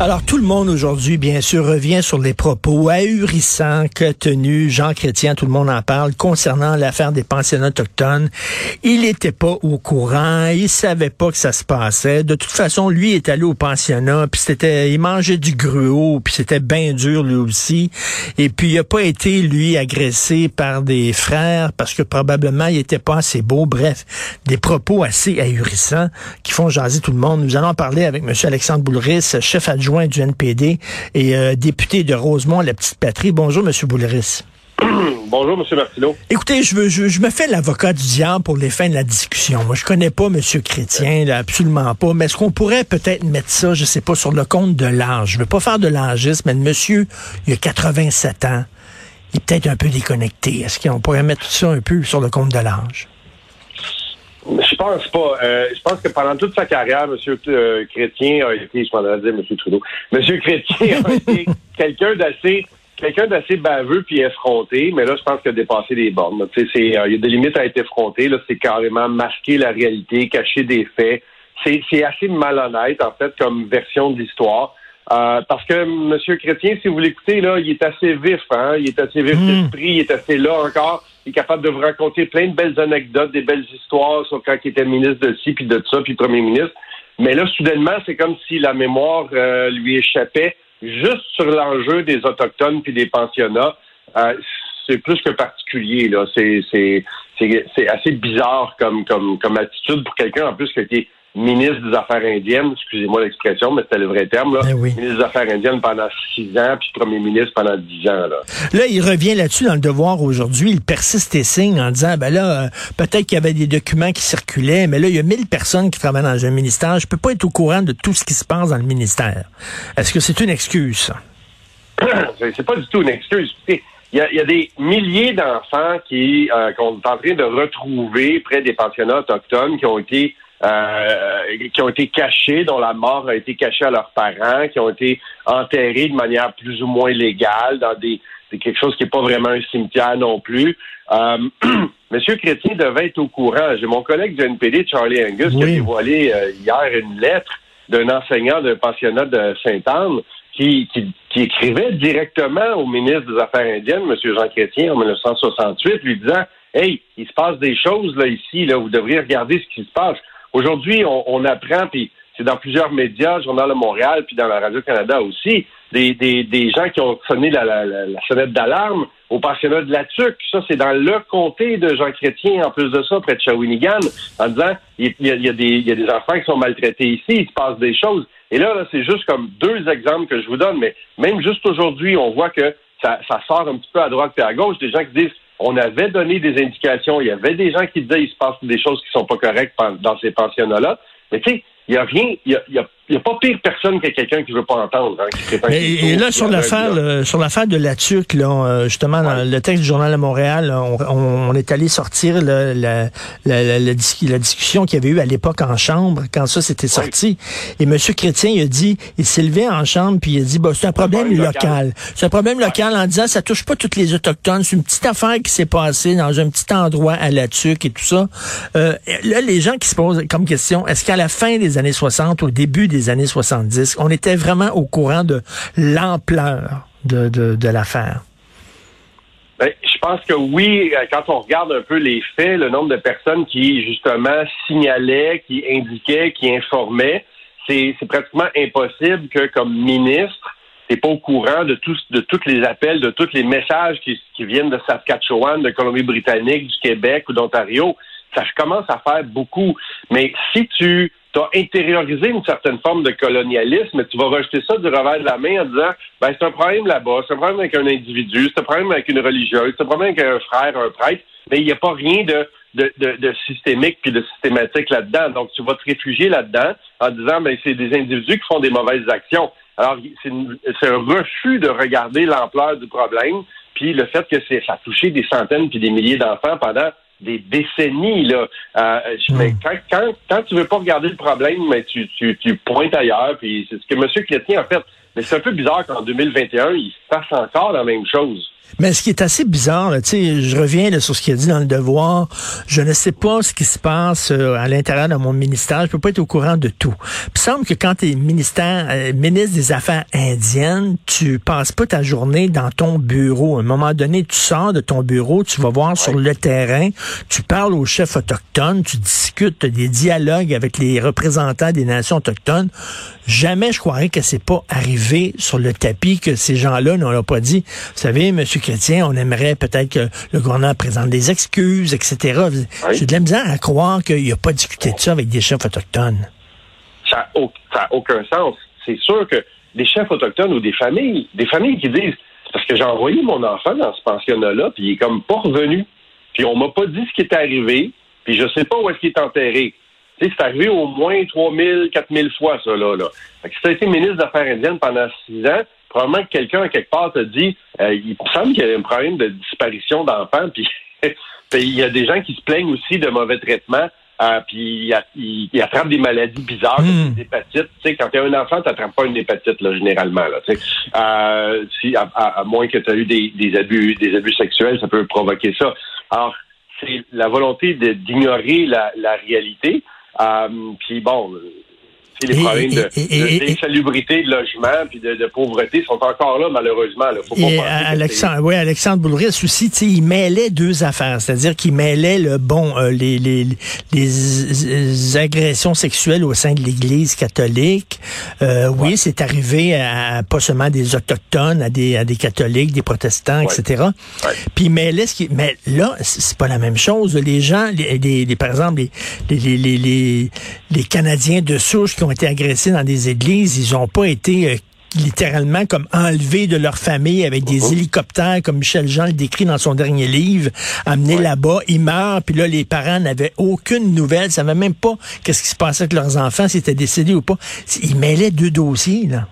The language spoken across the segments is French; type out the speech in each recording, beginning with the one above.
Alors, tout le monde aujourd'hui, bien sûr, revient sur les propos ahurissants que tenu Jean Chrétien, tout le monde en parle, concernant l'affaire des pensionnats autochtones. Il n'était pas au courant, il savait pas que ça se passait. De toute façon, lui est allé au pensionnat, puis c'était, il mangeait du gruau, puis c'était bien dur lui aussi. Et puis, il n'a pas été, lui, agressé par des frères, parce que probablement, il était pas assez beau. Bref, des propos assez ahurissants qui font jaser tout le monde. Nous allons parler avec M. Alexandre Boulris, chef adjoint du NPD et euh, député de Rosemont, la petite patrie. Bonjour, M. Boulris. Bonjour, M. Martineau. Écoutez, je, veux, je, me fais l'avocat du diable pour les fins de la discussion. Moi, je connais pas M. Chrétien, là, absolument pas. Mais est-ce qu'on pourrait peut-être mettre ça, je sais pas, sur le compte de l'âge? Je veux pas faire de l'âgisme, mais le monsieur, il a 87 ans. Il est peut-être un peu déconnecté. Est-ce qu'on pourrait mettre ça un peu sur le compte de l'âge? Je pense pas. Euh, je pense que pendant toute sa carrière, M. Euh, Chrétien a été, je m'en dire M. Trudeau, M. Chrétien a été quelqu'un d'assez quelqu'un d'assez baveux puis effronté, mais là, je pense qu'il a dépassé les bornes. Tu sais, c'est, euh, il y a des limites à être effronté. Là, c'est carrément masquer la réalité, cacher des faits. C'est, c'est assez malhonnête, en fait, comme version de l'histoire. parce que M. Chrétien, si vous l'écoutez, là, il est assez vif, hein? Il est assez vif hmm. d'esprit, il est assez là encore il est capable de vous raconter plein de belles anecdotes, des belles histoires sur quand il était ministre de ci, puis de ça, puis premier ministre. Mais là, soudainement, c'est comme si la mémoire euh, lui échappait juste sur l'enjeu des Autochtones puis des pensionnats. Euh, c'est plus que particulier, là. C'est, assez bizarre comme, comme, comme attitude pour quelqu'un, en plus, qui a été ministre des Affaires indiennes, excusez-moi l'expression, mais c'était le vrai terme, là. Ben ministre des Affaires indiennes pendant six ans, puis premier ministre pendant dix ans. Là, là il revient là-dessus dans le devoir aujourd'hui. Il persiste et signe en disant, ben là, euh, peut-être qu'il y avait des documents qui circulaient, mais là, il y a mille personnes qui travaillent dans un ministère. Je peux pas être au courant de tout ce qui se passe dans le ministère. Est-ce que c'est une excuse, c'est pas du tout une excuse. Il y, a, il y, a, des milliers d'enfants qui euh, qu'on est en train de retrouver près des pensionnats autochtones qui ont été euh, qui ont été cachés, dont la mort a été cachée à leurs parents, qui ont été enterrés de manière plus ou moins légale dans des, quelque chose qui n'est pas vraiment un cimetière non plus. Euh, Monsieur Chrétien devait être au courant. J'ai mon collègue du NPD, Charlie Angus, qui a dévoilé euh, hier une lettre d'un enseignant d'un pensionnat de Sainte-Anne qui, qui, écrivait directement au ministre des Affaires indiennes, M. Jean Chrétien, en 1968, lui disant Hey, il se passe des choses là ici, là, vous devriez regarder ce qui se passe. Aujourd'hui, on, apprend, puis c'est dans plusieurs médias, Journal de Montréal, puis dans la Radio-Canada aussi, des, des, des, gens qui ont sonné la, la, la sonnette d'alarme au pensionnat de la TUC. Ça, c'est dans le comté de Jean Chrétien, en plus de ça, près de Shawinigan, en disant il y, a, il, y a des, il y a des enfants qui sont maltraités ici, il se passe des choses. Et là, là c'est juste comme deux exemples que je vous donne, mais même juste aujourd'hui, on voit que ça, ça sort un petit peu à droite et à gauche, des gens qui disent on avait donné des indications. Il y avait des gens qui disaient qu'il se passe des choses qui sont pas correctes dans ces pensionnats-là. Mais tu sais, il n'y a rien, il y a, n'y a pas pire personne que quelqu'un qui veut pas entendre. Hein, et, là, sur l'affaire, sur l'affaire de la TUC, là, euh, justement, dans le texte du Journal de Montréal, on, est allé sortir la, la, la, discussion qu'il y avait eu à l'époque en chambre, quand ça s'était sorti. Et M. Chrétien, il a dit, il s'est levé en chambre, puis il a dit, bah, c'est un problème local. C'est un problème local en disant, ça touche pas toutes les Autochtones. C'est une petite affaire qui s'est passée dans un petit endroit à la TUC et tout ça. Euh, là, les gens qui se posent comme question, est-ce qu'à la fin des années 60, au début des années 70. On était vraiment au courant de l'ampleur de, l'affaire. Ben, je pense que oui, euh, quand on regarde un peu les faits, le nombre de personnes qui, justement, signalaient, qui indiquaient, qui informaient, c'est pratiquement impossible que, comme ministre, n'es pas au courant de tous de tous les appels, de tous les messages qui, qui viennent de Saskatchewan, de Colombie-Britannique, du Québec ou d'Ontario. Ça commence à faire beaucoup. Mais si tu tu as intériorisé une certaine forme de colonialisme, mais tu vas rejeter ça du revers de la main en disant ben c'est un problème là-bas, c'est un problème avec un individu, c'est un problème avec une religieuse, c'est un problème avec un frère, un prêtre, mais il n'y a pas rien de, de, de, systémique puis de systématique là-dedans. Donc tu vas te réfugier là-dedans en disant ben c'est des individus qui font des mauvaises actions. Alors c'est un refus de regarder l'ampleur du problème, puis le fait que ça a touché des centaines puis des milliers d'enfants pendant des décennies. Là. Euh, mais hmm. quand, quand, quand tu veux pas regarder le problème, mais tu, tu, tu pointes ailleurs, puis c'est ce que M. Chrétien a fait. Mais c'est un peu bizarre qu'en 2021, il se passe encore la même chose. Mais ce qui est assez bizarre, sais, je reviens là, sur ce qu'il a dit dans le devoir. Je ne sais pas ce qui se passe euh, à l'intérieur de mon ministère. Je peux pas être au courant de tout. Il semble que quand tu es ministère, euh, ministre des Affaires indiennes, tu passes pas ta journée dans ton bureau. À un moment donné, tu sors de ton bureau, tu vas voir sur le terrain, tu parles aux chefs autochtones, tu discutes des dialogues avec les représentants des nations autochtones. Jamais je croirais que c'est pas arrivé sur le tapis que ces gens-là n'ont pas dit. Vous savez, Monsieur Chrétien, on aimerait peut-être que le gouvernement présente des excuses, etc. J'ai de la misère à croire qu'il n'a pas discuté de ça avec des chefs autochtones. Ça n'a aucun sens. C'est sûr que des chefs autochtones ou des familles, des familles qui disent parce que j'ai envoyé mon enfant dans ce pensionnat-là, puis il est comme pas revenu. Puis on m'a pas dit ce qui est arrivé, puis je sais pas où est-ce qu'il est enterré. C'est arrivé au moins 3000, 4000 fois, ça, là. là. Fait que si tu as été ministre des Affaires indiennes pendant six ans, probablement que quelqu'un, quelque part, t'a dit, euh, il me semble qu'il y a un problème de disparition d'enfants, puis il y a des gens qui se plaignent aussi de mauvais traitements. Euh, puis il, attrape des maladies bizarres, hmm. des hépatites. Tu sais, quand tu as un enfant, tu n'attrapes pas une hépatite, là, généralement. Là, euh, si, à, moins que tu as eu des, des, abus des abus sexuels, ça peut provoquer ça. Alors, c'est la volonté d'ignorer la, la réalité. Euh, puis bon, les problèmes d'insalubrité, de, logement puis de, pauvreté sont encore là, malheureusement. Faut et Alexandre, oui, Alexandre Boulris aussi, il mêlait deux affaires. C'est-à-dire qu'il mêlait le bon euh, les, les, les, agressions sexuelles au sein de l'Église catholique. Euh, oui, c'est arrivé à pas seulement des autochtones, à des, à des catholiques, des protestants, etc. Puis il mêlait ce qui. Mais là, c'est pas la même chose. Les gens, les, les, par exemple, les, les, les, les, Canadiens de souche qui ont été agressés dans des églises, ils n'ont pas été euh, littéralement comme enlevés de leur famille avec des uh-huh. hélicoptères, comme Michel Jean le décrit dans son dernier livre, amenés là-bas, ils meurent, puis là, les parents n'avaient aucune nouvelle, ne savaient même pas qu'est-ce qui se passait avec leurs enfants, s'ils étaient décédés ou pas. Ils mêlaient deux dossiers, là.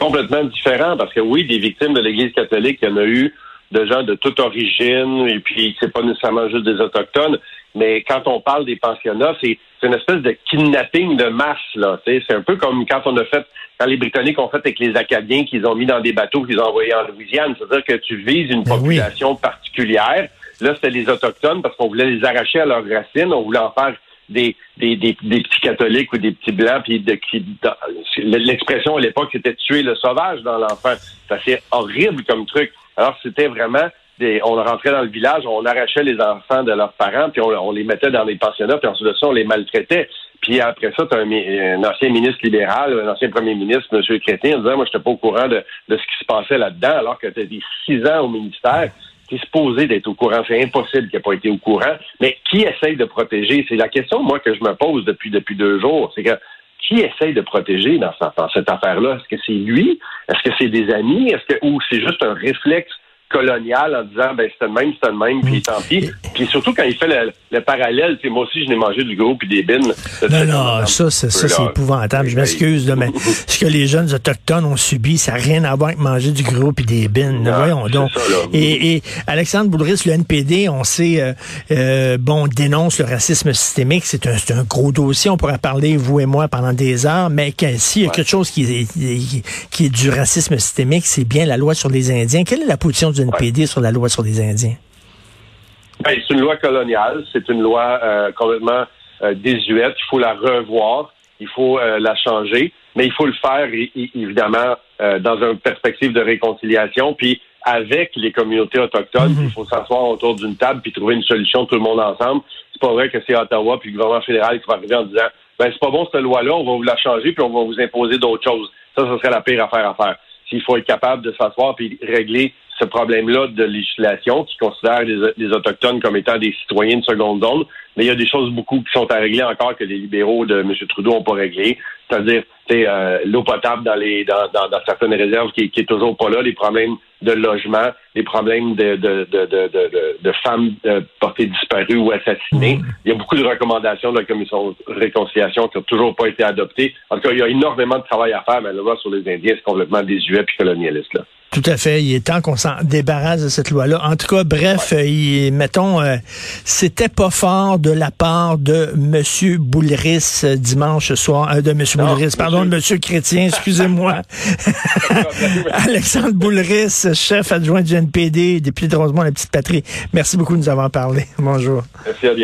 Complètement différent, parce que oui, des victimes de l'Église catholique, il y en a eu de gens de toute origine, et puis c'est pas nécessairement juste des autochtones, mais quand on parle des pensionnats, c'est une espèce de kidnapping de masse, là. C'est un peu comme quand on a fait, quand les Britanniques ont fait avec les Acadiens qu'ils ont mis dans des bateaux qu'ils ont envoyés en Louisiane. C'est-à-dire que tu vises une ben population particulière. Là, c'était les Autochtones parce qu'on voulait les arracher à leurs racines. On voulait en faire des, des, des, petits catholiques ou des petits blancs, puis de, qui, l'expression à l'époque, c'était tuer le sauvage dans l'enfant. C'est horrible comme truc. Alors, c'était vraiment on rentrait dans le village, on arrachait les enfants de leurs parents, puis on, les mettait dans les pensionnats, puis ensuite de ça, on les maltraitait. Puis après ça, tu as un, ancien ministre libéral, un ancien premier ministre, M. Crétin, disant, moi, je n'étais pas au courant de, ce qui se passait là-dedans, alors que tu as dit six ans au ministère. Tu es supposé d'être au courant. C'est impossible qu'il n'ait pas été au courant. Mais qui essaye de protéger? C'est la question, moi, que je me pose depuis, depuis deux jours. C'est que qui essaye de protéger dans, cette affaire-là? Est-ce que c'est lui? Est-ce que c'est des amis? Est-ce que ou c'est juste un réflexe colonial en disant ben c'est le même, c'est le même, puis mm. tant pis. Puis surtout quand il fait le, le parallèle, moi aussi je n'ai mangé du gros puis des bines. Non, non, ça, c'est, ça, c'est épouvantable. Je m'excuse, mais ce que les jeunes autochtones ont subi, ça n'a rien à voir avec manger du gros puis des bines. Voyons donc. et, et, Alexandre Boulris, le NPD, on sait, euh, euh, bon, dénonce le racisme systémique. C'est un, un, gros dossier. On pourrait parler, vous et moi, pendant des heures, mais s'il y a quelque chose qui est, qui est du racisme systémique, c'est bien la loi sur les Indiens. Quelle est la position du NPD sur la loi sur les Indiens? Ben, c'est une loi coloniale, c'est une loi euh, complètement euh, désuète. Il faut la revoir, il faut euh, la changer, mais il faut le faire évidemment dans une perspective de réconciliation, puis avec les communautés autochtones. Mm-hmm. Il faut s'asseoir autour d'une table puis trouver une solution tout le monde ensemble. C'est pas vrai que c'est Ottawa puis le gouvernement fédéral qui va arriver en disant ben c'est pas bon cette loi-là, on va vous la changer puis on va vous imposer d'autres choses. Ça, ce serait la pire affaire à faire. S'il faut être capable de s'asseoir puis régler ce problème-là de législation qui considère les, Autochtones comme étant des citoyens de seconde zone. Mais il y a des choses beaucoup qui sont à régler encore que les libéraux de M. Trudeau n'ont pas réglé. C'est-à-dire euh, l'eau potable dans les dans, dans, certaines réserves qui, qui est toujours pas là, les problèmes de logement, les problèmes de, femmes euh, portées disparues ou assassinées. Il y a beaucoup de recommandations de la Commission de réconciliation qui n'ont toujours pas été adoptées. En tout cas, il y a énormément de travail à faire, mais le loi sur les Indiens, c'est complètement désuet et colonialiste. Là. Tout à fait. Il est temps qu'on s'en débarrasse de cette loi-là. En tout cas, bref, il, mettons, euh, c'était pas fort de la part de M. Boulris euh, dimanche soir, euh, de M. Boulris, pardon, de M. Chrétien, excusez-moi. Alexandre Boulris, chef adjoint du NPD, député de Rosemont, la petite patrie. Merci beaucoup de nous avoir parlé. Bonjour. Merci,